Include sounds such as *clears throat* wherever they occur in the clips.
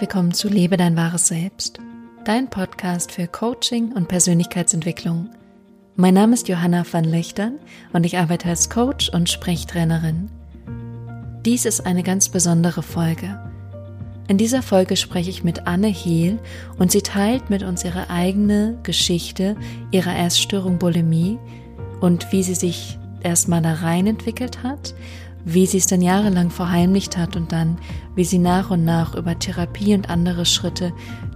Willkommen zu Lebe dein wahres Selbst, dein Podcast für Coaching und Persönlichkeitsentwicklung. Mein Name ist Johanna van Lechtern und ich arbeite als Coach und Sprechtrainerin. Dies ist eine ganz besondere Folge. In dieser Folge spreche ich mit Anne Hehl und sie teilt mit uns ihre eigene Geschichte ihrer Erststörung Bulimie und wie sie sich erstmal da rein entwickelt hat wie sie es dann jahrelang verheimlicht hat und dann, wie sie nach und nach über Therapie und andere Schritte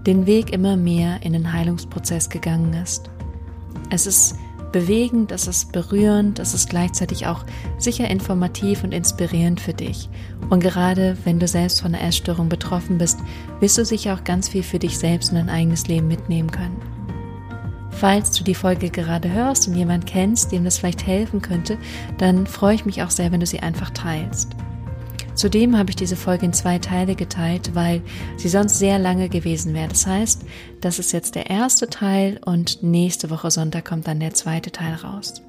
den Weg immer mehr in den Heilungsprozess gegangen ist. Es ist bewegend, es ist berührend, es ist gleichzeitig auch sicher informativ und inspirierend für dich. Und gerade wenn du selbst von einer Essstörung betroffen bist, wirst du sicher auch ganz viel für dich selbst und dein eigenes Leben mitnehmen können. Falls du die Folge gerade hörst und jemand kennst, dem das vielleicht helfen könnte, dann freue ich mich auch sehr, wenn du sie einfach teilst. Zudem habe ich diese Folge in zwei Teile geteilt, weil sie sonst sehr lange gewesen wäre. Das heißt, das ist jetzt der erste Teil und nächste Woche Sonntag kommt dann der zweite Teil raus.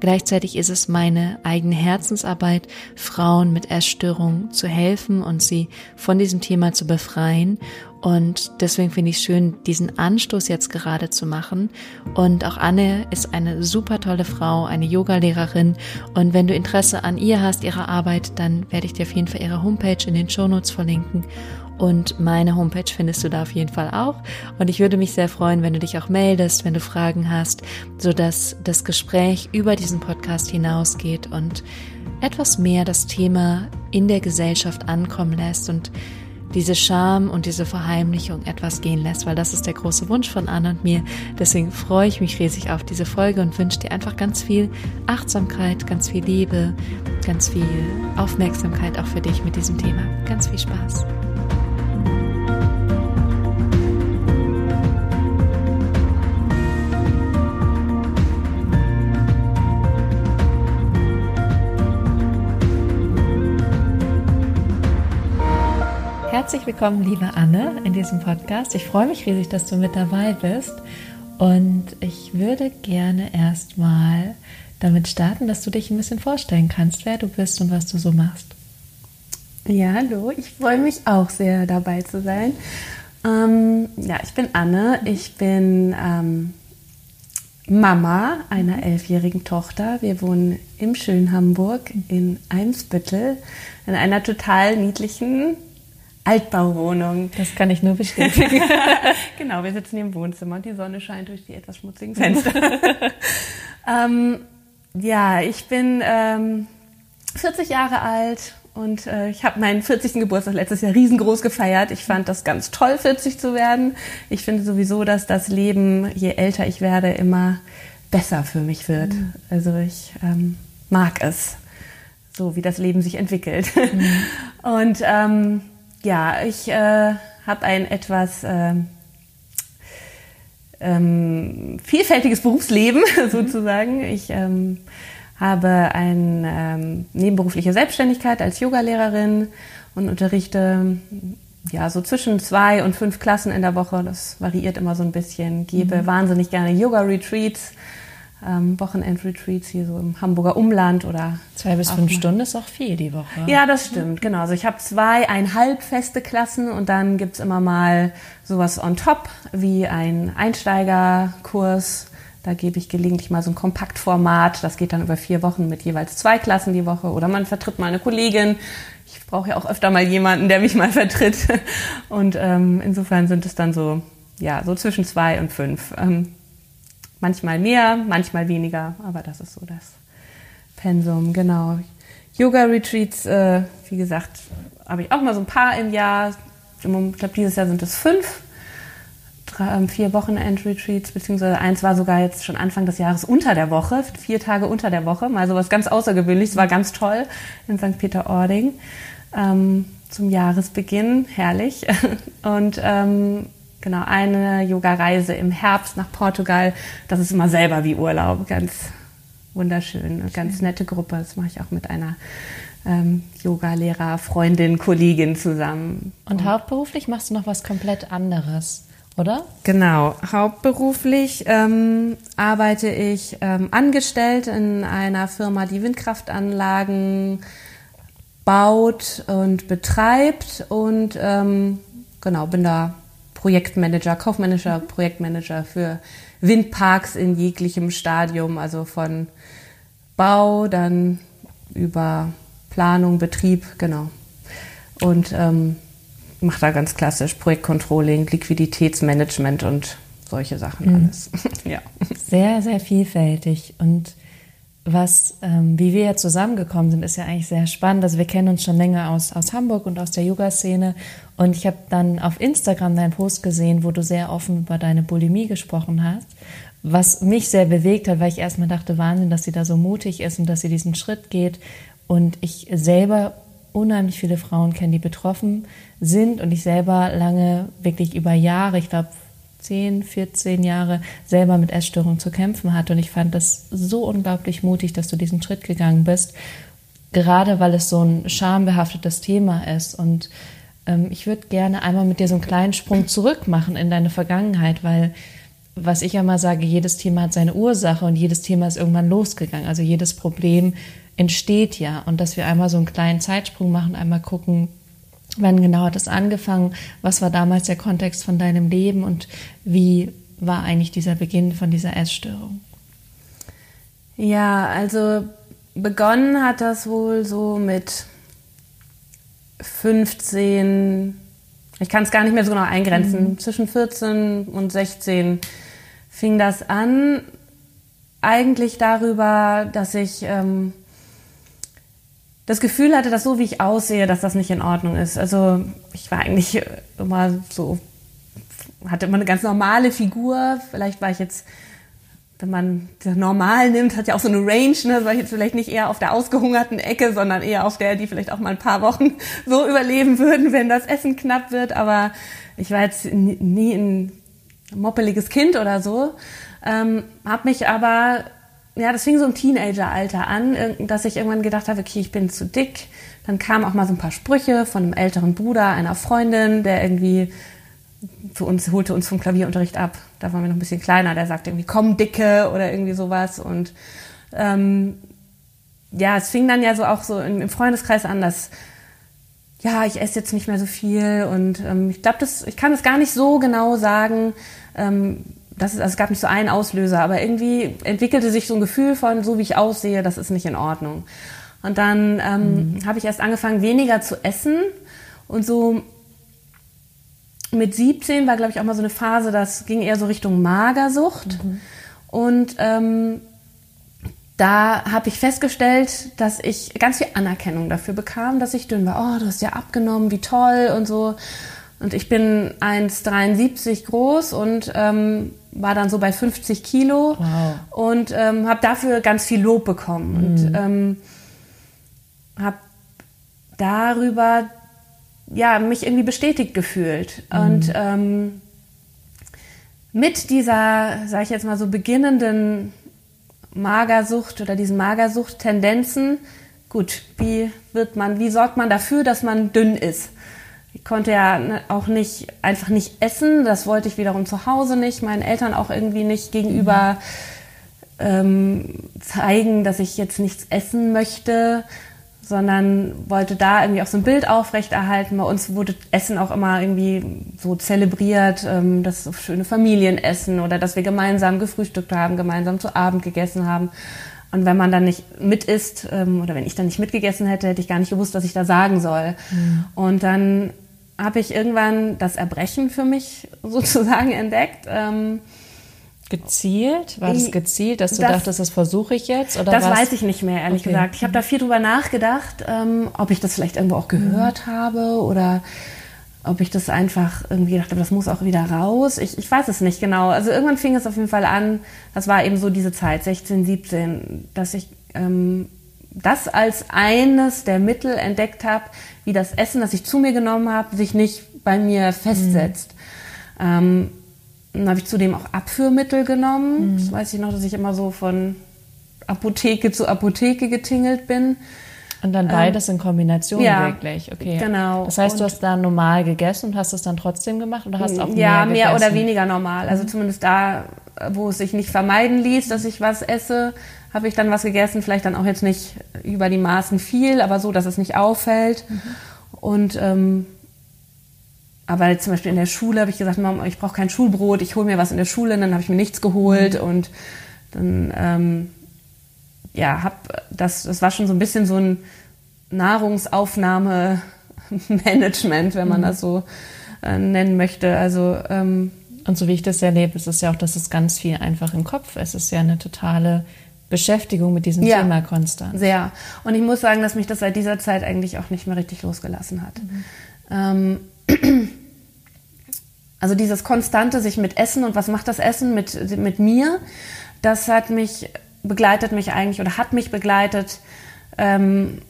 Gleichzeitig ist es meine eigene Herzensarbeit, Frauen mit Essstörungen zu helfen und sie von diesem Thema zu befreien. Und deswegen finde ich es schön, diesen Anstoß jetzt gerade zu machen. Und auch Anne ist eine super tolle Frau, eine Yogalehrerin. Und wenn du Interesse an ihr hast, ihrer Arbeit, dann werde ich dir auf jeden Fall ihre Homepage in den Shownotes verlinken. Und meine Homepage findest du da auf jeden Fall auch. Und ich würde mich sehr freuen, wenn du dich auch meldest, wenn du Fragen hast, sodass das Gespräch über diesen Podcast hinausgeht und etwas mehr das Thema in der Gesellschaft ankommen lässt und diese Scham und diese Verheimlichung etwas gehen lässt, weil das ist der große Wunsch von Anna und mir. Deswegen freue ich mich riesig auf diese Folge und wünsche dir einfach ganz viel Achtsamkeit, ganz viel Liebe, ganz viel Aufmerksamkeit auch für dich mit diesem Thema. Ganz viel Spaß. Herzlich willkommen, liebe Anne, in diesem Podcast. Ich freue mich riesig, dass du mit dabei bist. Und ich würde gerne erstmal damit starten, dass du dich ein bisschen vorstellen kannst, wer du bist und was du so machst. Ja, hallo, ich freue mich auch sehr dabei zu sein. Ähm, ja, ich bin Anne, ich bin ähm, Mama einer elfjährigen Tochter. Wir wohnen im schönen Hamburg in Eimsbüttel in einer total niedlichen Altbauwohnung. Das kann ich nur bestätigen. *laughs* genau, wir sitzen hier im Wohnzimmer und die Sonne scheint durch die etwas schmutzigen Fenster. *laughs* ähm, ja, ich bin ähm, 40 Jahre alt und äh, ich habe meinen 40. Geburtstag letztes Jahr riesengroß gefeiert. Ich fand das ganz toll, 40 zu werden. Ich finde sowieso, dass das Leben, je älter ich werde, immer besser für mich wird. Mhm. Also ich ähm, mag es, so wie das Leben sich entwickelt. Mhm. *laughs* Und ähm, ja, ich äh, habe ein etwas äh, ähm, vielfältiges Berufsleben *laughs* sozusagen. Ich ähm, habe eine ähm, nebenberufliche Selbstständigkeit als Yogalehrerin und unterrichte ja so zwischen zwei und fünf Klassen in der Woche. Das variiert immer so ein bisschen. Gebe mhm. wahnsinnig gerne Yoga-Retreats ähm, Wochenend-Retreats hier so im Hamburger Umland oder. Zwei bis fünf Stunden ist auch viel die Woche. Ja, das stimmt, genau. Also ich habe zweieinhalb feste Klassen und dann gibt es immer mal sowas on top wie ein Einsteigerkurs. Da gebe ich gelegentlich mal so ein Kompaktformat. Das geht dann über vier Wochen mit jeweils zwei Klassen die Woche. Oder man vertritt mal eine Kollegin. Ich brauche ja auch öfter mal jemanden, der mich mal vertritt. Und ähm, insofern sind es dann so, ja, so zwischen zwei und fünf. Ähm, Manchmal mehr, manchmal weniger, aber das ist so das Pensum, genau. Yoga-Retreats, äh, wie gesagt, habe ich auch mal so ein paar im Jahr. Ich glaube, dieses Jahr sind es fünf. Drei, ähm, vier Wochenend-Retreats, beziehungsweise eins war sogar jetzt schon Anfang des Jahres unter der Woche, vier Tage unter der Woche, mal so was ganz Außergewöhnliches, war ganz toll in St. Peter-Ording ähm, zum Jahresbeginn, herrlich. *laughs* Und ähm, Genau, eine Yoga-Reise im Herbst nach Portugal. Das ist immer selber wie Urlaub. Ganz wunderschön. Eine ganz nette Gruppe. Das mache ich auch mit einer ähm, Yoga-Lehrer, Freundin, Kollegin zusammen. Und hauptberuflich machst du noch was komplett anderes, oder? Genau. Hauptberuflich ähm, arbeite ich ähm, angestellt in einer Firma, die Windkraftanlagen baut und betreibt und ähm, genau, bin da Projektmanager, kaufmännischer Projektmanager für Windparks in jeglichem Stadium, also von Bau, dann über Planung, Betrieb, genau. Und ähm, mache da ganz klassisch Projektcontrolling, Liquiditätsmanagement und solche Sachen mhm. alles. *laughs* ja. Sehr, sehr vielfältig. Und was, ähm, wie wir ja zusammengekommen sind, ist ja eigentlich sehr spannend. Also wir kennen uns schon länger aus, aus Hamburg und aus der Yoga-Szene. Und ich habe dann auf Instagram deinen Post gesehen, wo du sehr offen über deine Bulimie gesprochen hast. Was mich sehr bewegt hat, weil ich erstmal dachte, Wahnsinn, dass sie da so mutig ist und dass sie diesen Schritt geht. Und ich selber unheimlich viele Frauen kenne, die betroffen sind und ich selber lange, wirklich über Jahre, ich glaube 10, 14 Jahre selber mit Essstörungen zu kämpfen hatte. Und ich fand das so unglaublich mutig, dass du diesen Schritt gegangen bist, gerade weil es so ein schambehaftetes Thema ist. Und ähm, ich würde gerne einmal mit dir so einen kleinen Sprung zurück machen in deine Vergangenheit, weil was ich ja mal sage, jedes Thema hat seine Ursache und jedes Thema ist irgendwann losgegangen. Also jedes Problem entsteht ja. Und dass wir einmal so einen kleinen Zeitsprung machen, einmal gucken, Wann genau hat es angefangen? Was war damals der Kontext von deinem Leben und wie war eigentlich dieser Beginn von dieser Essstörung? Ja, also begonnen hat das wohl so mit 15, ich kann es gar nicht mehr so genau eingrenzen, mhm. zwischen 14 und 16 fing das an. Eigentlich darüber, dass ich ähm, das Gefühl hatte, dass so wie ich aussehe, dass das nicht in Ordnung ist. Also ich war eigentlich immer so, hatte immer eine ganz normale Figur. Vielleicht war ich jetzt, wenn man das normal nimmt, hat ja auch so eine Range, ne? war ich jetzt vielleicht nicht eher auf der ausgehungerten Ecke, sondern eher auf der, die vielleicht auch mal ein paar Wochen *laughs* so überleben würden, wenn das Essen knapp wird. Aber ich war jetzt nie ein moppeliges Kind oder so. Ähm, habe mich aber ja, das fing so im Teenageralter an, dass ich irgendwann gedacht habe, okay, ich bin zu dick. Dann kamen auch mal so ein paar Sprüche von einem älteren Bruder einer Freundin, der irgendwie für uns holte uns vom Klavierunterricht ab. Da waren wir noch ein bisschen kleiner. Der sagte irgendwie, komm dicke oder irgendwie sowas. Und ähm, ja, es fing dann ja so auch so im Freundeskreis an, dass ja, ich esse jetzt nicht mehr so viel und ähm, ich glaube, ich kann es gar nicht so genau sagen. Ähm, das ist, also es gab nicht so einen Auslöser, aber irgendwie entwickelte sich so ein Gefühl von, so wie ich aussehe, das ist nicht in Ordnung. Und dann ähm, mhm. habe ich erst angefangen, weniger zu essen und so mit 17 war, glaube ich, auch mal so eine Phase, das ging eher so Richtung Magersucht. Mhm. Und ähm, da habe ich festgestellt, dass ich ganz viel Anerkennung dafür bekam, dass ich dünn war. Oh, du hast ja abgenommen, wie toll und so. Und ich bin 1,73 groß und ähm, war dann so bei 50 Kilo wow. und ähm, habe dafür ganz viel Lob bekommen mhm. und ähm, habe darüber ja mich irgendwie bestätigt gefühlt mhm. und ähm, mit dieser, sage ich jetzt mal so beginnenden Magersucht oder diesen Magersucht-Tendenzen, gut, wie wird man, wie sorgt man dafür, dass man dünn ist? Ich konnte ja auch nicht einfach nicht essen. Das wollte ich wiederum zu Hause nicht, meinen Eltern auch irgendwie nicht gegenüber ähm, zeigen, dass ich jetzt nichts essen möchte, sondern wollte da irgendwie auch so ein Bild aufrechterhalten. Bei uns wurde Essen auch immer irgendwie so zelebriert, ähm, das so schöne Familienessen oder dass wir gemeinsam gefrühstückt haben, gemeinsam zu Abend gegessen haben. Und wenn man dann nicht mit isst ähm, oder wenn ich dann nicht mitgegessen hätte, hätte ich gar nicht gewusst, was ich da sagen soll. Mhm. Und dann habe ich irgendwann das Erbrechen für mich *laughs* sozusagen entdeckt. Ähm, gezielt? War das gezielt, dass du das, dachtest, das versuche ich jetzt? Oder das was? weiß ich nicht mehr, ehrlich okay. gesagt. Ich habe da viel drüber nachgedacht, ähm, ob ich das vielleicht irgendwo auch gehört mhm. habe oder ob ich das einfach irgendwie gedacht habe, das muss auch wieder raus. Ich, ich weiß es nicht genau. Also irgendwann fing es auf jeden Fall an, das war eben so diese Zeit, 16, 17, dass ich ähm, das als eines der Mittel entdeckt habe, wie das Essen, das ich zu mir genommen habe, sich nicht bei mir festsetzt. Mhm. Ähm, dann habe ich zudem auch Abführmittel genommen. Mhm. Das weiß ich noch, dass ich immer so von Apotheke zu Apotheke getingelt bin. Und dann beides ähm, in Kombination ja, wirklich, okay. Genau. Das heißt, und du hast da normal gegessen und hast es dann trotzdem gemacht oder hast auch mehr Ja, mehr oder weniger normal. Also mhm. zumindest da, wo es sich nicht vermeiden ließ, dass ich was esse, habe ich dann was gegessen. Vielleicht dann auch jetzt nicht über die Maßen viel, aber so, dass es nicht auffällt. Mhm. Und ähm, aber zum Beispiel in der Schule habe ich gesagt, Mom, ich brauche kein Schulbrot, ich hole mir was in der Schule. Und dann habe ich mir nichts geholt mhm. und dann ähm, ja, hab das, das war schon so ein bisschen so ein Nahrungsaufnahme-Management, wenn man mhm. das so äh, nennen möchte. Also ähm, und so wie ich das erlebe, ist es ja auch, dass es ganz viel einfach im Kopf ist. Es ist ja eine totale Beschäftigung mit diesem ja, Thema konstant. Sehr. Und ich muss sagen, dass mich das seit dieser Zeit eigentlich auch nicht mehr richtig losgelassen hat. Mhm. Ähm, *clears throat* also dieses konstante sich mit Essen und was macht das Essen mit, mit mir, das hat mich, begleitet mich eigentlich oder hat mich begleitet ähm,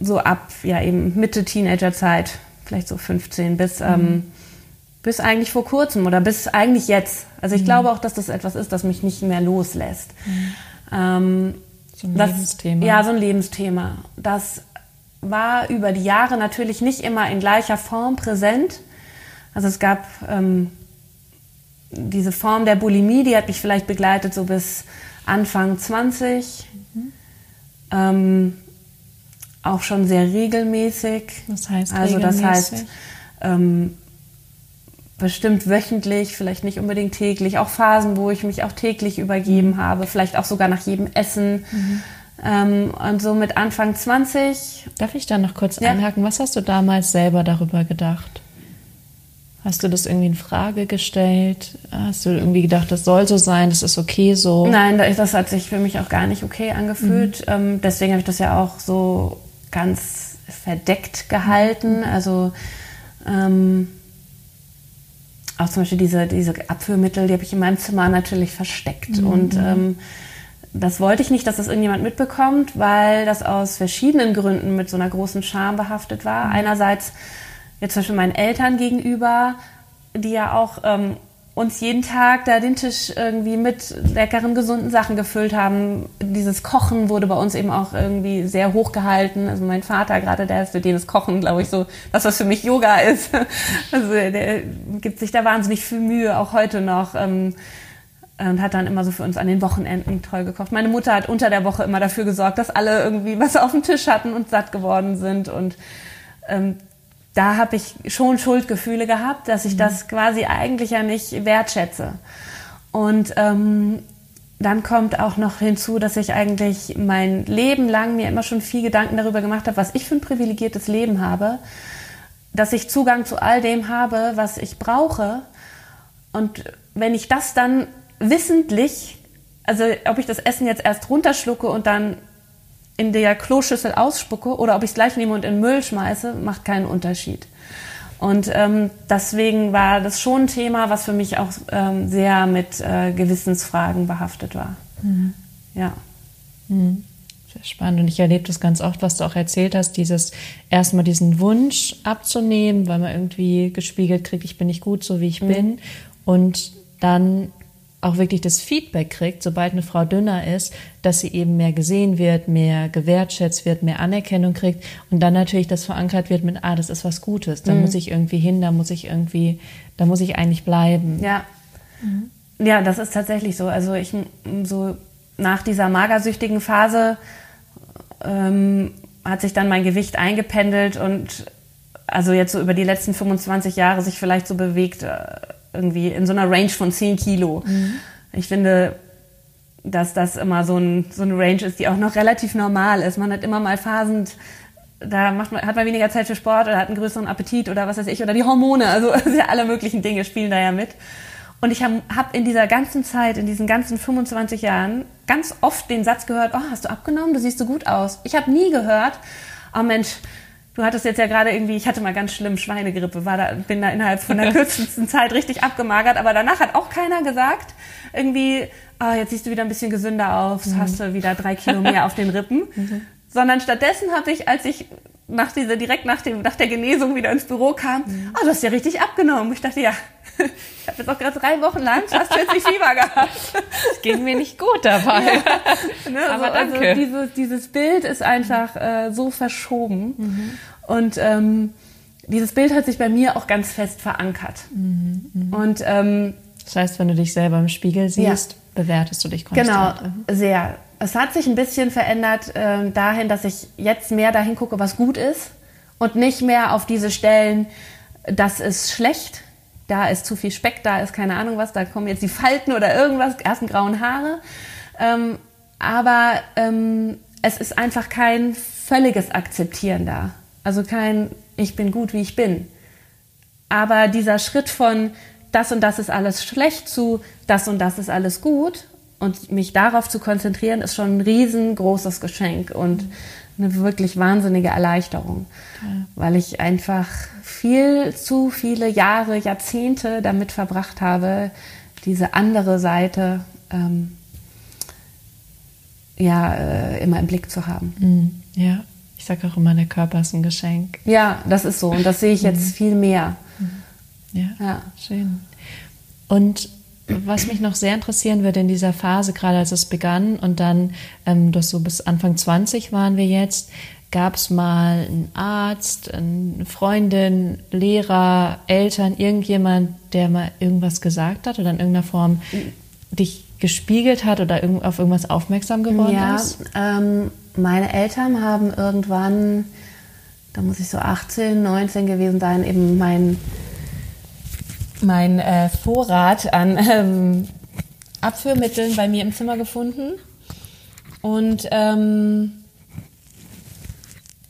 so ab, ja eben Mitte Teenagerzeit, vielleicht so 15 bis, mhm. ähm, bis eigentlich vor kurzem oder bis eigentlich jetzt. Also ich mhm. glaube auch, dass das etwas ist, das mich nicht mehr loslässt. Mhm. Ähm, so ein das, Lebensthema. Ja, so ein Lebensthema. Das war über die Jahre natürlich nicht immer in gleicher Form präsent. Also es gab ähm, diese Form der Bulimie, die hat mich vielleicht begleitet so bis Anfang 20. Mhm. Ähm, auch schon sehr regelmäßig. Das heißt also das heißt ähm, bestimmt wöchentlich, vielleicht nicht unbedingt täglich, auch Phasen, wo ich mich auch täglich übergeben mhm. habe, vielleicht auch sogar nach jedem Essen. Mhm. Ähm, und so mit Anfang 20. Darf ich da noch kurz ja. einhaken? Was hast du damals selber darüber gedacht? Hast du das irgendwie in Frage gestellt? Hast du irgendwie gedacht, das soll so sein, das ist okay so? Nein, das hat sich für mich auch gar nicht okay angefühlt. Mhm. Ähm, deswegen habe ich das ja auch so ganz verdeckt gehalten. Mhm. Also ähm, auch zum Beispiel diese, diese Abführmittel, die habe ich in meinem Zimmer natürlich versteckt. Mhm. Und ähm, das wollte ich nicht, dass das irgendjemand mitbekommt, weil das aus verschiedenen Gründen mit so einer großen Scham behaftet war. Mhm. Einerseits jetzt zum Beispiel meinen Eltern gegenüber, die ja auch ähm, uns jeden Tag da den Tisch irgendwie mit leckeren, gesunden Sachen gefüllt haben. Dieses Kochen wurde bei uns eben auch irgendwie sehr hoch gehalten. Also mein Vater gerade, der ist für den das Kochen, glaube ich, so das, was für mich Yoga ist. *laughs* Also der gibt sich da wahnsinnig viel Mühe, auch heute noch. Ähm, und hat dann immer so für uns an den Wochenenden toll gekocht. Meine Mutter hat unter der Woche immer dafür gesorgt, dass alle irgendwie was auf dem Tisch hatten und satt geworden sind. Und ähm, da habe ich schon Schuldgefühle gehabt, dass ich mhm. das quasi eigentlich ja nicht wertschätze. Und ähm, dann kommt auch noch hinzu, dass ich eigentlich mein Leben lang mir immer schon viel Gedanken darüber gemacht habe, was ich für ein privilegiertes Leben habe, dass ich Zugang zu all dem habe, was ich brauche. Und wenn ich das dann wissentlich, also ob ich das Essen jetzt erst runterschlucke und dann in der Kloschüssel ausspucke oder ob ich es gleich nehme und in den Müll schmeiße, macht keinen Unterschied. Und ähm, deswegen war das schon ein Thema, was für mich auch ähm, sehr mit äh, Gewissensfragen behaftet war. Mhm. Ja. Mhm. Sehr spannend. Und ich erlebe das ganz oft, was du auch erzählt hast, dieses erstmal diesen Wunsch abzunehmen, weil man irgendwie gespiegelt kriegt, ich bin nicht gut, so wie ich mhm. bin. Und dann auch wirklich das Feedback kriegt, sobald eine Frau dünner ist, dass sie eben mehr gesehen wird, mehr gewertschätzt wird, mehr Anerkennung kriegt und dann natürlich das verankert wird mit, ah, das ist was Gutes, da mhm. muss ich irgendwie hin, da muss ich irgendwie, da muss ich eigentlich bleiben. Ja. Mhm. Ja, das ist tatsächlich so. Also ich so nach dieser magersüchtigen Phase ähm, hat sich dann mein Gewicht eingependelt und also jetzt so über die letzten 25 Jahre sich vielleicht so bewegt, äh, irgendwie in so einer Range von 10 Kilo. Mhm. Ich finde, dass das immer so, ein, so eine Range ist, die auch noch relativ normal ist. Man hat immer mal Phasen, da macht man, hat man weniger Zeit für Sport oder hat einen größeren Appetit oder was weiß ich, oder die Hormone, also *laughs* alle möglichen Dinge spielen da ja mit. Und ich habe hab in dieser ganzen Zeit, in diesen ganzen 25 Jahren, ganz oft den Satz gehört, oh, hast du abgenommen? Du siehst so gut aus. Ich habe nie gehört, oh Mensch, Du hattest jetzt ja gerade irgendwie, ich hatte mal ganz schlimm Schweinegrippe, war da, bin da innerhalb von der *laughs* kürzesten Zeit richtig abgemagert, aber danach hat auch keiner gesagt, irgendwie, ah, jetzt siehst du wieder ein bisschen gesünder aus, mhm. hast du wieder drei Kilo mehr auf den Rippen. *laughs* Mhm. Sondern stattdessen habe ich, als ich nach dieser, direkt nach, dem, nach der Genesung wieder ins Büro kam, mhm. oh, du hast ja richtig abgenommen. Ich dachte, ja, *laughs* ich habe jetzt auch gerade drei Wochen lang fast 40 Fieber gehabt. Es ging mir nicht gut dabei. Ja, *laughs* ne, Aber so, also danke. Also dieses, dieses Bild ist einfach äh, so verschoben. Mhm. Und ähm, dieses Bild hat sich bei mir auch ganz fest verankert. Mhm, mh. Und ähm, das heißt, wenn du dich selber im Spiegel siehst, ja. bewertest du dich konstant. Genau, mhm. sehr. Es hat sich ein bisschen verändert äh, dahin, dass ich jetzt mehr dahin gucke, was gut ist und nicht mehr auf diese Stellen, das ist schlecht, da ist zu viel Speck, da ist keine Ahnung was, da kommen jetzt die Falten oder irgendwas, ersten grauen Haare. Ähm, aber ähm, es ist einfach kein völliges Akzeptieren da. Also kein, ich bin gut, wie ich bin. Aber dieser Schritt von das und das ist alles schlecht zu das und das ist alles gut und mich darauf zu konzentrieren, ist schon ein riesengroßes Geschenk und eine wirklich wahnsinnige Erleichterung, ja. weil ich einfach viel zu viele Jahre, Jahrzehnte damit verbracht habe, diese andere Seite ähm, ja äh, immer im Blick zu haben. Mhm. Ja, ich sage auch immer, der Körper ist ein Geschenk. Ja, das ist so und das sehe ich jetzt mhm. viel mehr. Mhm. Ja, ja, schön. Und was mich noch sehr interessieren würde in dieser Phase, gerade als es begann und dann, ähm, das so bis Anfang 20 waren wir jetzt, gab es mal einen Arzt, eine Freundin, Lehrer, Eltern, irgendjemand, der mal irgendwas gesagt hat oder in irgendeiner Form dich gespiegelt hat oder auf irgendwas aufmerksam geworden ja, ist? Ja, ähm, meine Eltern haben irgendwann, da muss ich so 18, 19 gewesen sein, eben mein mein äh, Vorrat an ähm, Abführmitteln bei mir im Zimmer gefunden. Und ähm,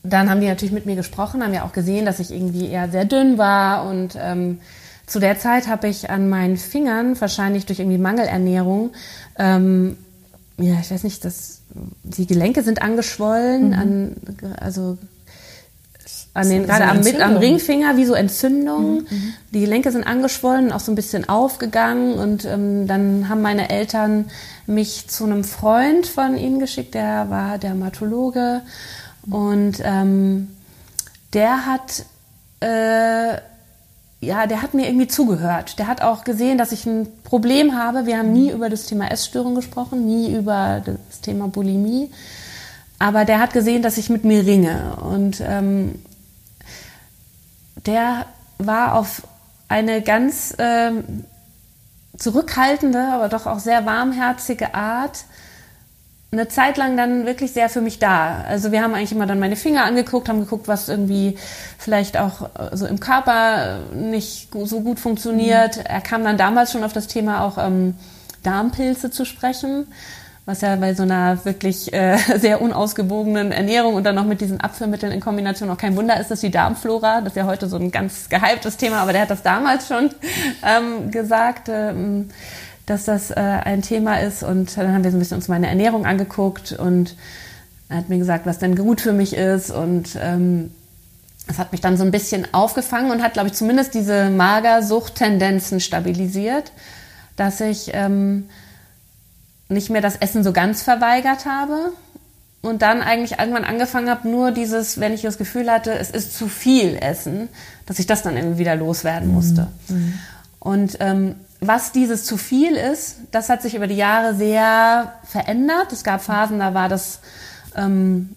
dann haben die natürlich mit mir gesprochen, haben ja auch gesehen, dass ich irgendwie eher sehr dünn war. Und ähm, zu der Zeit habe ich an meinen Fingern, wahrscheinlich durch irgendwie Mangelernährung, ähm, ja, ich weiß nicht, dass die Gelenke sind angeschwollen, mhm. an, also an den, gerade am, mit, am Ringfinger wie so Entzündung. Mhm, mhm. Die Gelenke sind angeschwollen, auch so ein bisschen aufgegangen. Und ähm, dann haben meine Eltern mich zu einem Freund von ihnen geschickt, der war Dermatologe. Und ähm, der hat, äh, ja, der hat mir irgendwie zugehört. Der hat auch gesehen, dass ich ein Problem habe. Wir haben nie über das Thema Essstörung gesprochen, nie über das Thema Bulimie. Aber der hat gesehen, dass ich mit mir ringe. Und ähm, der war auf eine ganz ähm, zurückhaltende, aber doch auch sehr warmherzige Art eine Zeit lang dann wirklich sehr für mich da. Also wir haben eigentlich immer dann meine Finger angeguckt, haben geguckt, was irgendwie vielleicht auch äh, so im Körper nicht so gut funktioniert. Mhm. Er kam dann damals schon auf das Thema auch ähm, Darmpilze zu sprechen was ja bei so einer wirklich äh, *laughs* sehr unausgewogenen Ernährung und dann noch mit diesen Abführmitteln in Kombination auch kein Wunder ist, dass die Darmflora, das ist ja heute so ein ganz gehyptes Thema, aber der hat das damals schon *laughs* ähm, gesagt, ähm, dass das äh, ein Thema ist. Und dann haben wir so ein bisschen uns meine Ernährung angeguckt und er hat mir gesagt, was denn gut für mich ist. Und ähm, das hat mich dann so ein bisschen aufgefangen und hat, glaube ich, zumindest diese Magersucht-Tendenzen stabilisiert, dass ich ähm, nicht mehr das Essen so ganz verweigert habe und dann eigentlich irgendwann angefangen habe, nur dieses, wenn ich das Gefühl hatte, es ist zu viel Essen, dass ich das dann irgendwie wieder loswerden mhm. musste. Mhm. Und ähm, was dieses zu viel ist, das hat sich über die Jahre sehr verändert. Es gab Phasen, da war das, ähm,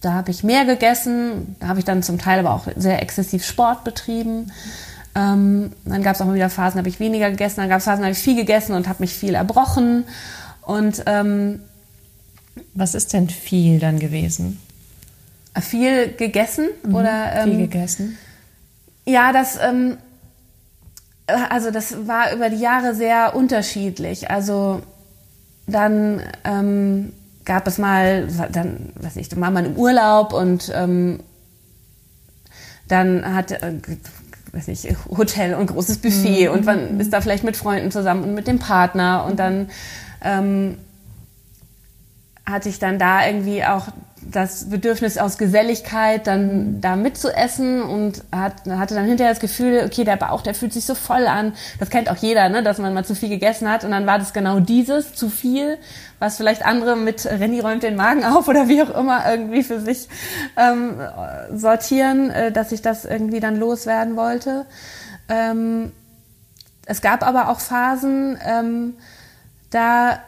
da habe ich mehr gegessen, da habe ich dann zum Teil aber auch sehr exzessiv Sport betrieben. Ähm, dann gab es auch mal wieder Phasen, da habe ich weniger gegessen, dann gab es Phasen, da habe ich viel gegessen und habe mich viel erbrochen. Und ähm, was ist denn viel dann gewesen? Viel gegessen mhm, oder ähm, viel gegessen? Ja, das ähm, also das war über die Jahre sehr unterschiedlich. Also dann ähm, gab es mal, dann, weiß ich, dann war man im Urlaub und ähm, dann hat, äh, weiß ich, Hotel und großes Buffet mhm. und man ist da vielleicht mit Freunden zusammen und mit dem Partner und dann ähm, hatte ich dann da irgendwie auch das Bedürfnis aus Geselligkeit, dann da mitzuessen und hat, hatte dann hinterher das Gefühl, okay, der Bauch, der fühlt sich so voll an. Das kennt auch jeder, ne, dass man mal zu viel gegessen hat und dann war das genau dieses, zu viel, was vielleicht andere mit Renny räumt den Magen auf oder wie auch immer irgendwie für sich ähm, sortieren, äh, dass ich das irgendwie dann loswerden wollte. Ähm, es gab aber auch Phasen, ähm, da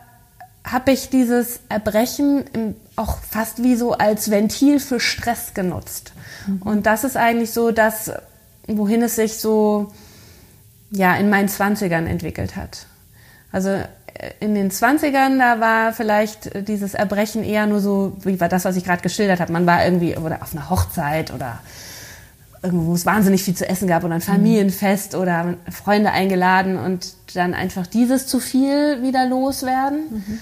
habe ich dieses Erbrechen auch fast wie so als Ventil für Stress genutzt. Mhm. Und das ist eigentlich so das, wohin es sich so ja, in meinen Zwanzigern entwickelt hat. Also äh, in den Zwanzigern, da war vielleicht dieses Erbrechen eher nur so, wie war das, was ich gerade geschildert habe. Man war irgendwie oder auf einer Hochzeit oder irgendwo, wo es wahnsinnig viel zu essen gab oder ein Familienfest oder Freunde eingeladen und dann einfach dieses zu viel wieder loswerden. Mhm.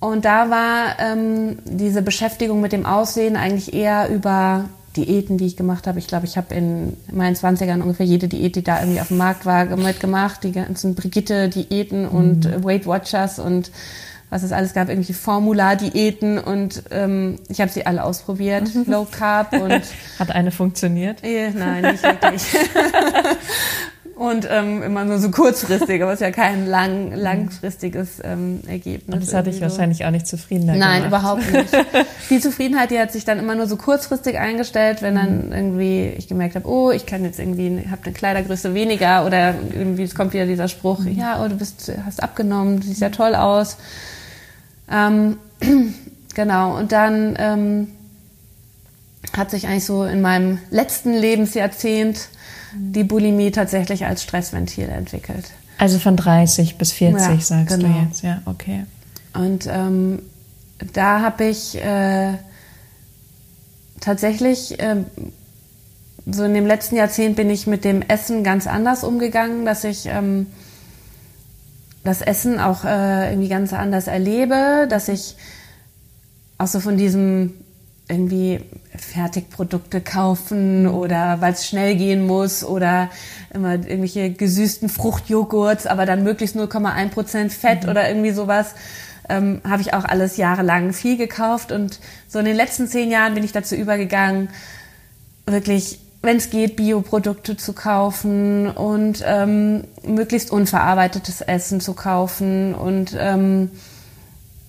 Und da war ähm, diese Beschäftigung mit dem Aussehen eigentlich eher über Diäten, die ich gemacht habe. Ich glaube, ich habe in meinen 20ern ungefähr jede Diät, die da irgendwie auf dem Markt war, mitgemacht. Die ganzen Brigitte-Diäten mhm. und Weight Watchers und was es alles gab, irgendwelche Formula-Diäten und ähm, ich habe sie alle ausprobiert, mhm. Low Carb und *laughs* hat eine funktioniert? Äh, nein, nicht wirklich. *laughs* und ähm, immer nur so kurzfristig, aber es ist ja kein lang, langfristiges ähm, Ergebnis. Und das hatte ich so. wahrscheinlich auch nicht zufrieden Nein, gemacht. überhaupt nicht. *laughs* Die Zufriedenheit, die hat sich dann immer nur so kurzfristig eingestellt, wenn dann mhm. irgendwie ich gemerkt habe, oh, ich kann jetzt irgendwie, habe eine Kleidergröße weniger oder irgendwie es kommt wieder dieser Spruch, mhm. ja, oh, du bist, hast abgenommen, du siehst ja toll aus. Ähm, *clears throat* genau, und dann ähm, hat sich eigentlich so in meinem letzten Lebensjahrzehnt die Bulimie tatsächlich als Stressventil entwickelt. Also von 30 bis 40 ja, sagst genau. du jetzt, ja, okay. Und ähm, da habe ich äh, tatsächlich, äh, so in dem letzten Jahrzehnt bin ich mit dem Essen ganz anders umgegangen, dass ich ähm, das Essen auch äh, irgendwie ganz anders erlebe, dass ich auch so von diesem irgendwie Fertigprodukte kaufen oder weil es schnell gehen muss oder immer irgendwelche gesüßten Fruchtjoghurts, aber dann möglichst 0,1 Prozent Fett mhm. oder irgendwie sowas. Ähm, habe ich auch alles jahrelang viel gekauft und so in den letzten zehn Jahren bin ich dazu übergegangen, wirklich, wenn es geht, Bioprodukte zu kaufen und ähm, möglichst unverarbeitetes Essen zu kaufen und ähm,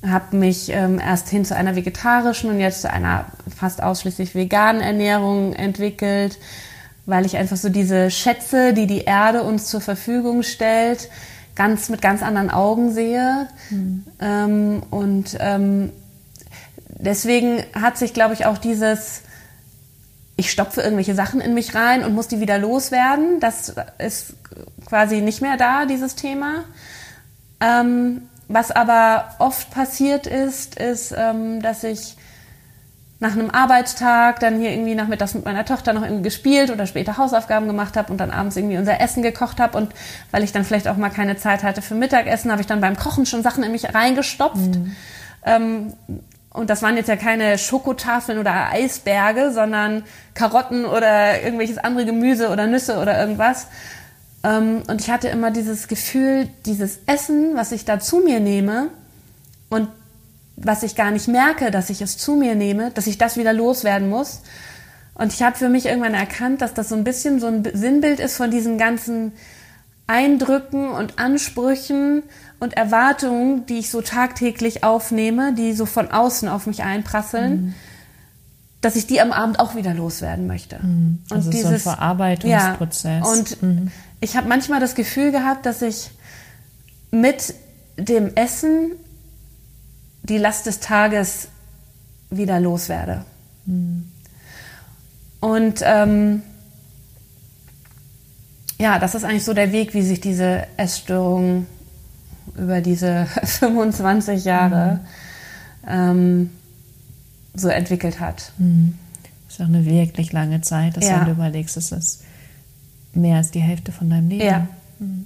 habe mich ähm, erst hin zu einer vegetarischen und jetzt zu einer fast ausschließlich veganen Ernährung entwickelt, weil ich einfach so diese Schätze, die die Erde uns zur Verfügung stellt, ganz mit ganz anderen Augen sehe. Mhm. Ähm, und ähm, deswegen hat sich, glaube ich, auch dieses ich stopfe irgendwelche Sachen in mich rein und muss die wieder loswerden. Das ist quasi nicht mehr da, dieses Thema. Ähm, was aber oft passiert ist, ist, ähm, dass ich nach einem Arbeitstag dann hier irgendwie nachmittags mit meiner Tochter noch irgendwie gespielt oder später Hausaufgaben gemacht habe und dann abends irgendwie unser Essen gekocht habe und weil ich dann vielleicht auch mal keine Zeit hatte für Mittagessen, habe ich dann beim Kochen schon Sachen in mich reingestopft. Mhm. Ähm, und das waren jetzt ja keine Schokotafeln oder Eisberge, sondern Karotten oder irgendwelches andere Gemüse oder Nüsse oder irgendwas. Ähm, und ich hatte immer dieses Gefühl, dieses Essen, was ich da zu mir nehme und was ich gar nicht merke, dass ich es zu mir nehme, dass ich das wieder loswerden muss. Und ich habe für mich irgendwann erkannt, dass das so ein bisschen so ein Sinnbild ist von diesen ganzen Eindrücken und Ansprüchen und Erwartungen, die ich so tagtäglich aufnehme, die so von außen auf mich einprasseln. Mhm dass ich die am Abend auch wieder loswerden möchte. Mhm. Also und dieses, so ein Verarbeitungsprozess. Ja, und mhm. ich habe manchmal das Gefühl gehabt, dass ich mit dem Essen die Last des Tages wieder loswerde. Mhm. Und ähm, ja, das ist eigentlich so der Weg, wie sich diese Essstörung über diese *laughs* 25 Jahre mhm. ähm, so entwickelt hat. Mhm. Das ist auch eine wirklich lange Zeit, dass ja. du überlegst, es ist mehr als die Hälfte von deinem Leben. Ja, mhm.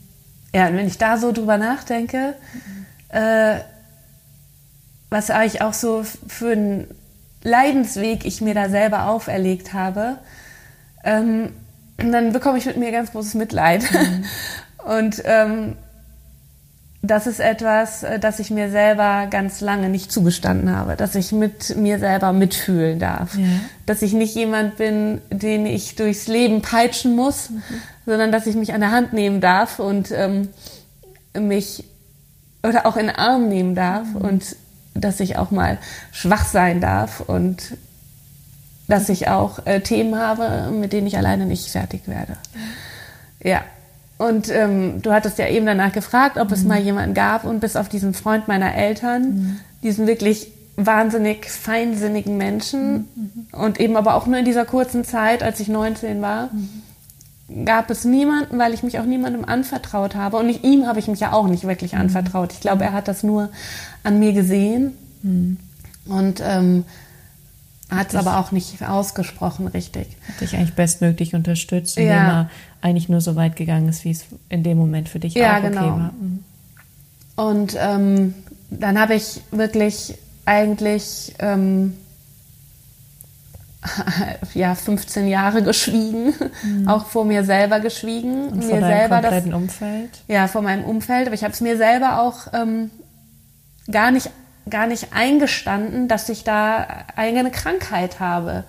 ja und wenn ich da so drüber nachdenke, mhm. äh, was eigentlich auch so für einen Leidensweg ich mir da selber auferlegt habe, ähm, dann bekomme ich mit mir ganz großes Mitleid. Mhm. *laughs* Und ähm, das ist etwas, äh, das ich mir selber ganz lange nicht zugestanden habe, dass ich mit mir selber mitfühlen darf. Ja. Dass ich nicht jemand bin, den ich durchs Leben peitschen muss, mhm. sondern dass ich mich an der Hand nehmen darf und ähm, mich oder auch in den Arm nehmen darf mhm. und dass ich auch mal schwach sein darf und dass ich auch äh, Themen habe, mit denen ich alleine nicht fertig werde. Ja. Und ähm, du hattest ja eben danach gefragt, ob mhm. es mal jemanden gab und bis auf diesen Freund meiner Eltern, mhm. diesen wirklich wahnsinnig feinsinnigen Menschen mhm. und eben aber auch nur in dieser kurzen Zeit, als ich 19 war, mhm. gab es niemanden, weil ich mich auch niemandem anvertraut habe. Und ich, ihm habe ich mich ja auch nicht wirklich mhm. anvertraut. Ich glaube, er hat das nur an mir gesehen. Mhm. Und ähm, Hat es aber auch nicht ausgesprochen, richtig. Hat dich eigentlich bestmöglich unterstützt, indem ja. er eigentlich nur so weit gegangen ist, wie es in dem Moment für dich ja, auch okay genau. war. Mhm. Und ähm, dann habe ich wirklich eigentlich ähm, *laughs* ja 15 Jahre geschwiegen, mhm. auch vor mir selber geschwiegen, Und vor mir selber das Umfeld. Ja, vor meinem Umfeld, aber ich habe es mir selber auch ähm, gar nicht gar nicht eingestanden, dass ich da eine Krankheit habe.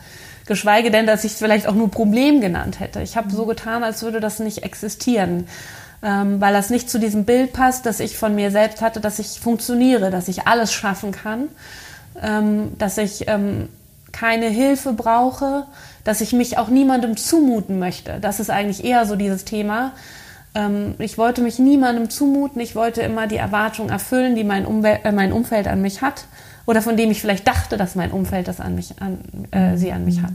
Geschweige denn, dass ich es vielleicht auch nur Problem genannt hätte. Ich habe so getan, als würde das nicht existieren, ähm, weil das nicht zu diesem Bild passt, dass ich von mir selbst hatte, dass ich funktioniere, dass ich alles schaffen kann, ähm, dass ich ähm, keine Hilfe brauche, dass ich mich auch niemandem zumuten möchte. Das ist eigentlich eher so dieses Thema. Ähm, ich wollte mich niemandem zumuten. Ich wollte immer die Erwartungen erfüllen, die mein, Umwel äh, mein Umfeld an mich hat oder von dem ich vielleicht dachte, dass mein Umfeld das an mich, an, äh, sie an mich hat.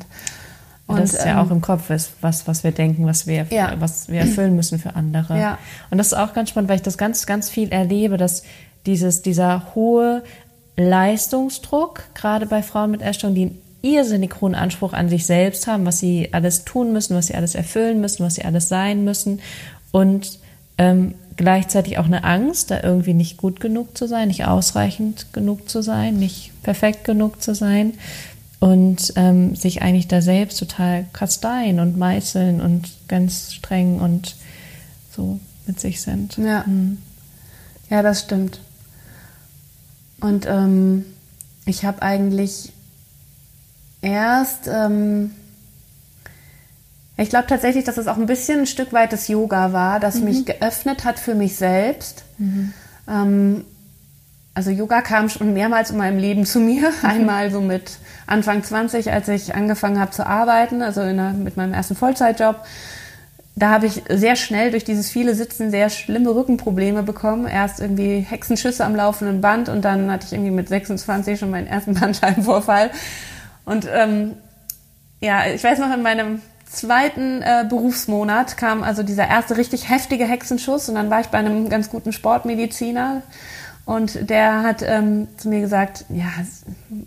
Und das ist ja ähm, auch im Kopf ist, was, was wir denken, was wir, ja. was wir erfüllen müssen für andere. Ja. Und das ist auch ganz spannend, weil ich das ganz, ganz viel erlebe, dass dieses, dieser hohe Leistungsdruck, gerade bei Frauen mit Essstörung, die einen irrsinnig hohen Anspruch an sich selbst haben, was sie alles tun müssen, was sie alles erfüllen müssen, was sie alles sein müssen und ähm, gleichzeitig auch eine Angst, da irgendwie nicht gut genug zu sein, nicht ausreichend genug zu sein, nicht perfekt genug zu sein und ähm, sich eigentlich da selbst total kasteien und meißeln und ganz streng und so mit sich sind. Ja, mhm. ja das stimmt. Und ähm, ich habe eigentlich erst, ähm, ich glaube tatsächlich, dass es auch ein bisschen ein Stück weit das Yoga war, das mhm. mich geöffnet hat für mich selbst. Mhm. Ähm, also Yoga kam schon mehrmals in meinem Leben zu mir. Einmal so mit Anfang 20, als ich angefangen habe zu arbeiten, also der, mit meinem ersten Vollzeitjob. Da habe ich sehr schnell durch dieses viele Sitzen sehr schlimme Rückenprobleme bekommen. Erst irgendwie Hexenschüsse am laufenden Band und dann hatte ich irgendwie mit 26 schon meinen ersten *laughs* Bandscheibenvorfall. Und ähm, ja, ich weiß noch, in meinem zweiten äh, Berufsmonat kam also dieser erste richtig heftige Hexenschuss und dann war ich bei einem ganz guten Sportmediziner und der hat ähm, zu mir gesagt, ja,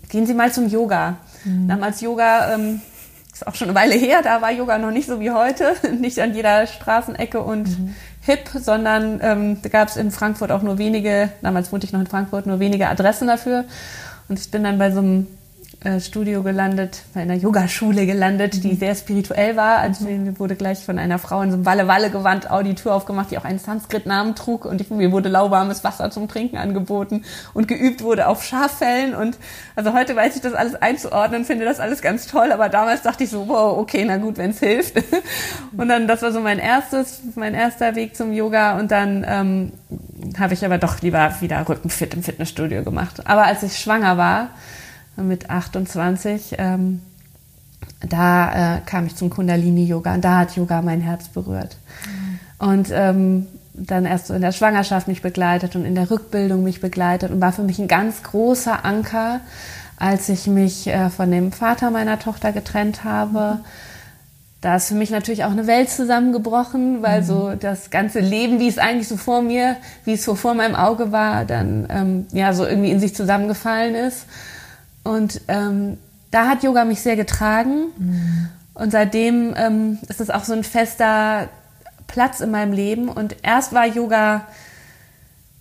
gehen Sie mal zum Yoga. Mhm. Damals Yoga, ähm, ist auch schon eine Weile her, da war Yoga noch nicht so wie heute, *laughs* nicht an jeder Straßenecke und mhm. hip, sondern ähm, da gab es in Frankfurt auch nur wenige, damals wohnte ich noch in Frankfurt, nur wenige Adressen dafür. Und ich bin dann bei so einem Studio gelandet, bei einer Yogaschule gelandet, die mhm. sehr spirituell war. Also mir wurde gleich von einer Frau in so einem Walle-Walle-Gewand die Tür aufgemacht, die auch einen Sanskrit-Namen trug und ich, mir wurde lauwarmes Wasser zum Trinken angeboten und geübt wurde auf Schaffellen und also heute weiß ich das alles einzuordnen, finde das alles ganz toll, aber damals dachte ich so, wow, okay, na gut, wenn es hilft. *laughs* und dann, das war so mein erstes, mein erster Weg zum Yoga und dann ähm, habe ich aber doch lieber wieder Rückenfit im Fitnessstudio gemacht. Aber als ich schwanger war, mit 28, ähm, da äh, kam ich zum Kundalini-Yoga und da hat Yoga mein Herz berührt. Mhm. Und ähm, dann erst so in der Schwangerschaft mich begleitet und in der Rückbildung mich begleitet und war für mich ein ganz großer Anker, als ich mich äh, von dem Vater meiner Tochter getrennt habe. Mhm. Da ist für mich natürlich auch eine Welt zusammengebrochen, weil mhm. so das ganze Leben, wie es eigentlich so vor mir, wie es so vor meinem Auge war, dann ähm, ja so irgendwie in sich zusammengefallen ist. Und ähm, da hat Yoga mich sehr getragen. Mhm. Und seitdem ähm, ist es auch so ein fester Platz in meinem Leben. Und erst war Yoga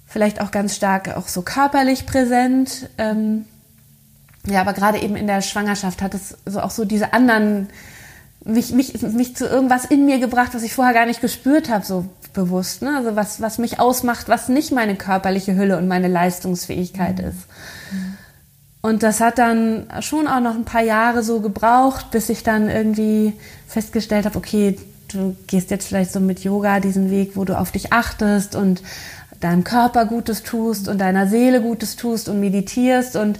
vielleicht auch ganz stark auch so körperlich präsent. Ähm, ja, aber gerade eben in der Schwangerschaft hat es so auch so diese anderen mich, mich, mich zu irgendwas in mir gebracht, was ich vorher gar nicht gespürt habe, so bewusst. Ne? Also was, was mich ausmacht, was nicht meine körperliche Hülle und meine Leistungsfähigkeit mhm. ist. Mhm. Und das hat dann schon auch noch ein paar Jahre so gebraucht, bis ich dann irgendwie festgestellt habe, okay, du gehst jetzt vielleicht so mit Yoga diesen Weg, wo du auf dich achtest und deinem Körper Gutes tust und deiner Seele Gutes tust und meditierst. Und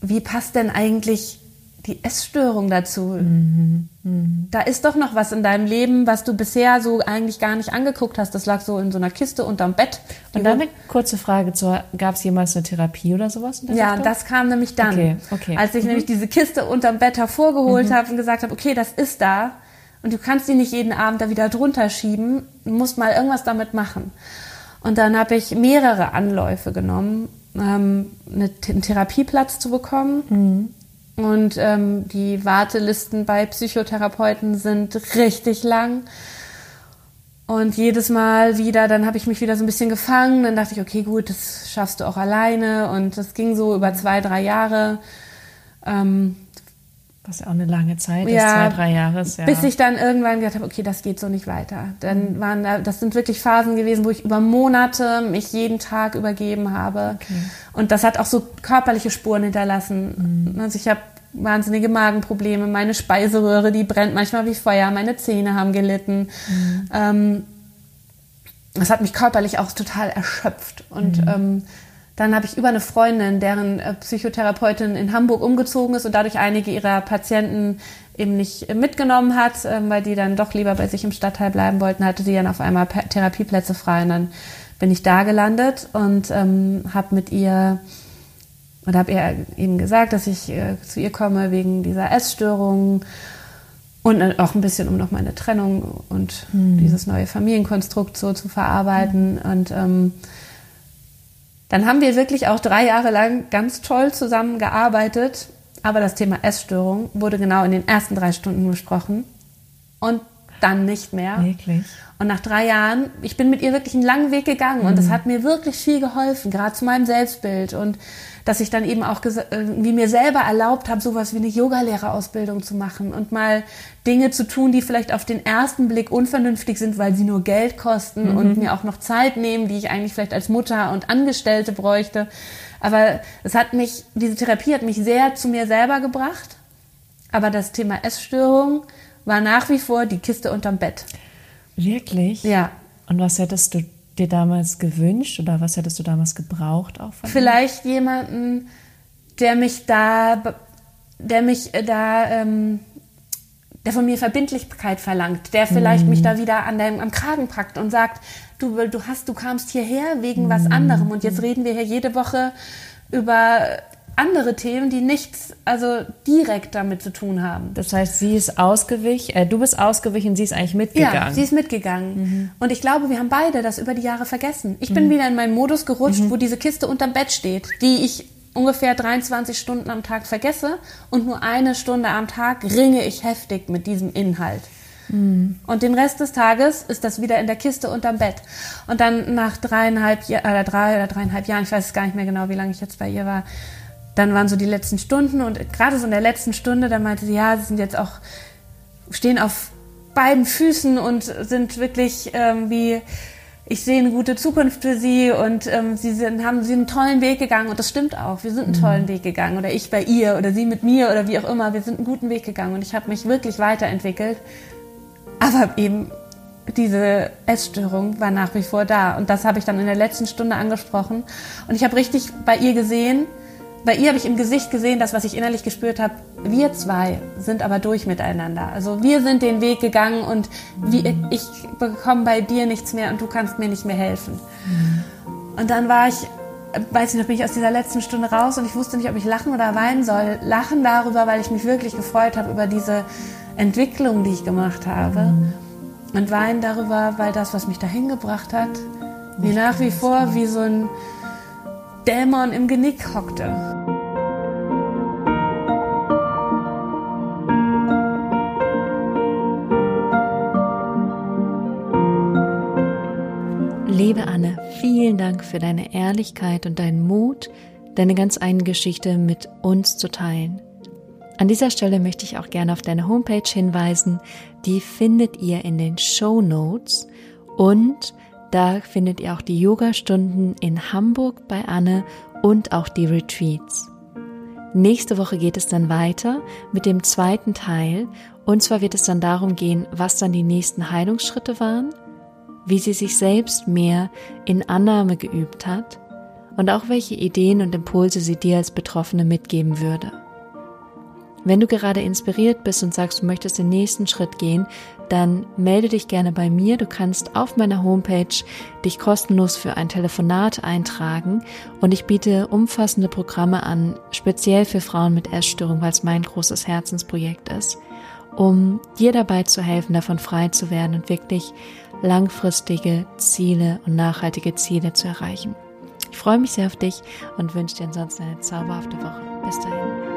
wie passt denn eigentlich die Essstörung dazu. Mhm. Mhm. Da ist doch noch was in deinem Leben, was du bisher so eigentlich gar nicht angeguckt hast. Das lag so in so einer Kiste unterm Bett. Und dann eine kurze Frage gab es jemals eine Therapie oder sowas? ja, Richtung? das kam nämlich dann. Okay, okay. Als ich mhm. nämlich diese Kiste unterm Bett hervorgeholt mhm. habe und gesagt habe, okay, das ist da. Und du kannst die nicht jeden Abend da wieder drunter schieben. Du musst mal irgendwas damit machen. Und dann habe ich mehrere Anläufe genommen, ähm, einen Therapieplatz zu bekommen. Und ähm, die Wartelisten bei Psychotherapeuten sind richtig lang. Und jedes Mal wieder, dann habe ich mich wieder so ein bisschen gefangen. Dann dachte ich, okay, gut, das schaffst du auch alleine. Und das ging so über zwei, drei Jahre. Ähm, was ja auch eine lange Zeit ist, ja, zwei, drei Jahre. Ja. Bis ich dann irgendwann gedacht habe, okay, das geht so nicht weiter. Dann mhm. waren da, das sind wirklich Phasen gewesen, wo ich über Monate mich jeden Tag übergeben habe. Okay. Und das hat auch so körperliche Spuren hinterlassen. Mhm. Also ich habe wahnsinnige Magenprobleme, meine Speiseröhre, die brennt manchmal wie Feuer, meine Zähne haben gelitten. Mhm. Ähm, das hat mich körperlich auch total erschöpft. Und mhm. ähm, dann habe ich über eine Freundin, deren äh, Psychotherapeutin in Hamburg umgezogen ist und dadurch einige ihrer Patienten eben nicht mitgenommen hat, ähm, weil die dann doch lieber bei sich im Stadtteil bleiben wollten, hatte sie dann auf einmal Therapieplätze frei. Und dann bin ich da gelandet und ähm, habe mit ihr und habe ihr eben gesagt, dass ich äh, zu ihr komme wegen dieser Essstörung und äh, auch ein bisschen, um noch meine Trennung und hm. dieses neue Familienkonstrukt so zu verarbeiten. Hm. Und ähm, dann haben wir wirklich auch drei Jahre lang ganz toll zusammengearbeitet. Aber das Thema Essstörung wurde genau in den ersten drei Stunden besprochen und dann nicht mehr. Wirklich? Und nach drei Jahren, ich bin mit ihr wirklich einen langen Weg gegangen mhm. und das hat mir wirklich viel geholfen, gerade zu meinem Selbstbild und dass ich dann eben auch wie mir selber erlaubt habe, sowas wie eine Yogalehrerausbildung zu machen und mal Dinge zu tun, die vielleicht auf den ersten Blick unvernünftig sind, weil sie nur Geld kosten mhm. und mir auch noch Zeit nehmen, die ich eigentlich vielleicht als Mutter und Angestellte bräuchte. Aber es hat mich, diese Therapie hat mich sehr zu mir selber gebracht. Aber das Thema Essstörung war nach wie vor die Kiste unterm Bett. Wirklich? Ja. Und was hättest du dir damals gewünscht oder was hättest du damals gebraucht auch von Vielleicht dir? jemanden, der mich da, der mich da, ähm, der von mir Verbindlichkeit verlangt, der vielleicht mm. mich da wieder an deinem, am Kragen packt und sagt, du, du hast, du kamst hierher wegen mm. was anderem und jetzt reden wir hier jede Woche über andere Themen, die nichts, also direkt damit zu tun haben. Das heißt, sie ist ausgewichen, äh, du bist ausgewichen, sie ist eigentlich mitgegangen. Ja, sie ist mitgegangen. Mhm. Und ich glaube, wir haben beide das über die Jahre vergessen. Ich mhm. bin wieder in meinen Modus gerutscht, mhm. wo diese Kiste unterm Bett steht, die ich ungefähr 23 Stunden am Tag vergesse und nur eine Stunde am Tag ringe ich heftig mit diesem Inhalt. Mhm. Und den Rest des Tages ist das wieder in der Kiste unterm Bett. Und dann nach dreieinhalb, äh, drei oder dreieinhalb Jahren, ich weiß gar nicht mehr genau, wie lange ich jetzt bei ihr war, dann waren so die letzten Stunden und gerade so in der letzten Stunde, da meinte sie, ja, sie sind jetzt auch, stehen auf beiden Füßen und sind wirklich ähm, wie, ich sehe eine gute Zukunft für sie und ähm, sie sind, haben sie einen tollen Weg gegangen und das stimmt auch. Wir sind einen mhm. tollen Weg gegangen oder ich bei ihr oder sie mit mir oder wie auch immer. Wir sind einen guten Weg gegangen und ich habe mich wirklich weiterentwickelt. Aber eben diese Essstörung war nach wie vor da und das habe ich dann in der letzten Stunde angesprochen und ich habe richtig bei ihr gesehen, bei ihr habe ich im Gesicht gesehen, das, was ich innerlich gespürt habe, wir zwei sind aber durch miteinander. Also wir sind den Weg gegangen und wie, ich bekomme bei dir nichts mehr und du kannst mir nicht mehr helfen. Und dann war ich, weiß ich noch, bin ich aus dieser letzten Stunde raus und ich wusste nicht, ob ich lachen oder weinen soll. Lachen darüber, weil ich mich wirklich gefreut habe über diese Entwicklung, die ich gemacht habe. Und weinen darüber, weil das, was mich dahin gebracht hat, mir nach wie vor wie so ein Dämon im Genick hockte. Liebe Anne, vielen Dank für deine Ehrlichkeit und deinen Mut, deine ganz eigene Geschichte mit uns zu teilen. An dieser Stelle möchte ich auch gerne auf deine Homepage hinweisen. Die findet ihr in den Show Notes und da findet ihr auch die Yoga-Stunden in Hamburg bei Anne und auch die Retreats. Nächste Woche geht es dann weiter mit dem zweiten Teil. Und zwar wird es dann darum gehen, was dann die nächsten Heilungsschritte waren, wie sie sich selbst mehr in Annahme geübt hat und auch welche Ideen und Impulse sie dir als Betroffene mitgeben würde. Wenn du gerade inspiriert bist und sagst, du möchtest den nächsten Schritt gehen, dann melde dich gerne bei mir. Du kannst auf meiner Homepage dich kostenlos für ein Telefonat eintragen und ich biete umfassende Programme an, speziell für Frauen mit Essstörung, weil es mein großes Herzensprojekt ist, um dir dabei zu helfen, davon frei zu werden und wirklich langfristige Ziele und nachhaltige Ziele zu erreichen. Ich freue mich sehr auf dich und wünsche dir ansonsten eine zauberhafte Woche. Bis dahin.